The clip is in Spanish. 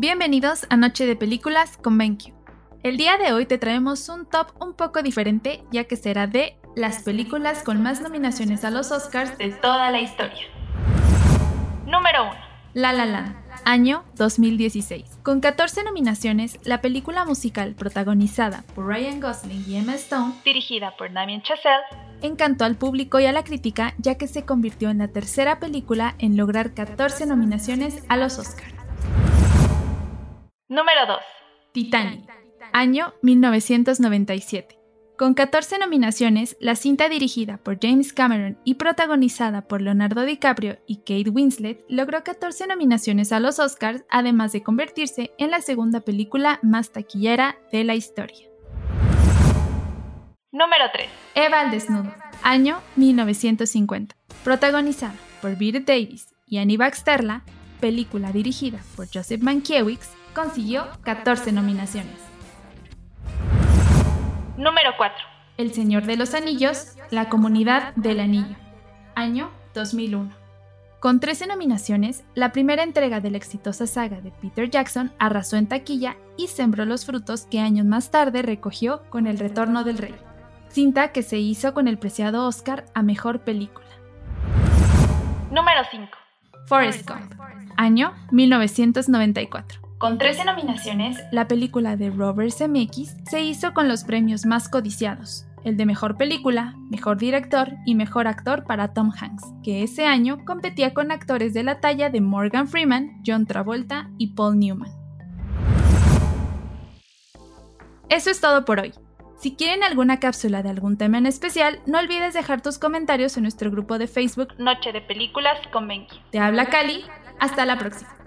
Bienvenidos a Noche de Películas con BenQ. El día de hoy te traemos un top un poco diferente ya que será de las películas con más nominaciones a los Oscars de toda la historia. Número 1. La La Land, año 2016. Con 14 nominaciones, la película musical protagonizada por Ryan Gosling y Emma Stone, dirigida por Damien Chazelle, encantó al público y a la crítica ya que se convirtió en la tercera película en lograr 14 nominaciones a los Oscars. Número 2. Titanic, año 1997. Con 14 nominaciones, la cinta dirigida por James Cameron y protagonizada por Leonardo DiCaprio y Kate Winslet logró 14 nominaciones a los Oscars, además de convertirse en la segunda película más taquillera de la historia. Número 3. Eva al desnudo, año 1950. Protagonizada por Bette Davis y Annie Baxterla, película dirigida por Joseph Mankiewicz, consiguió 14 nominaciones. Número 4. El Señor de los Anillos, La Comunidad del Anillo, año 2001. Con 13 nominaciones, la primera entrega de la exitosa saga de Peter Jackson arrasó en taquilla y sembró los frutos que años más tarde recogió con El Retorno del Rey, cinta que se hizo con el preciado Oscar a Mejor Película. Número 5. Forrest Gump, año 1994. Con 13 nominaciones, la película de Robert Zemeckis se hizo con los premios más codiciados, el de Mejor Película, Mejor Director y Mejor Actor para Tom Hanks, que ese año competía con actores de la talla de Morgan Freeman, John Travolta y Paul Newman. Eso es todo por hoy. Si quieren alguna cápsula de algún tema en especial, no olvides dejar tus comentarios en nuestro grupo de Facebook Noche de Películas con Benki. Te habla Cali, hasta la próxima.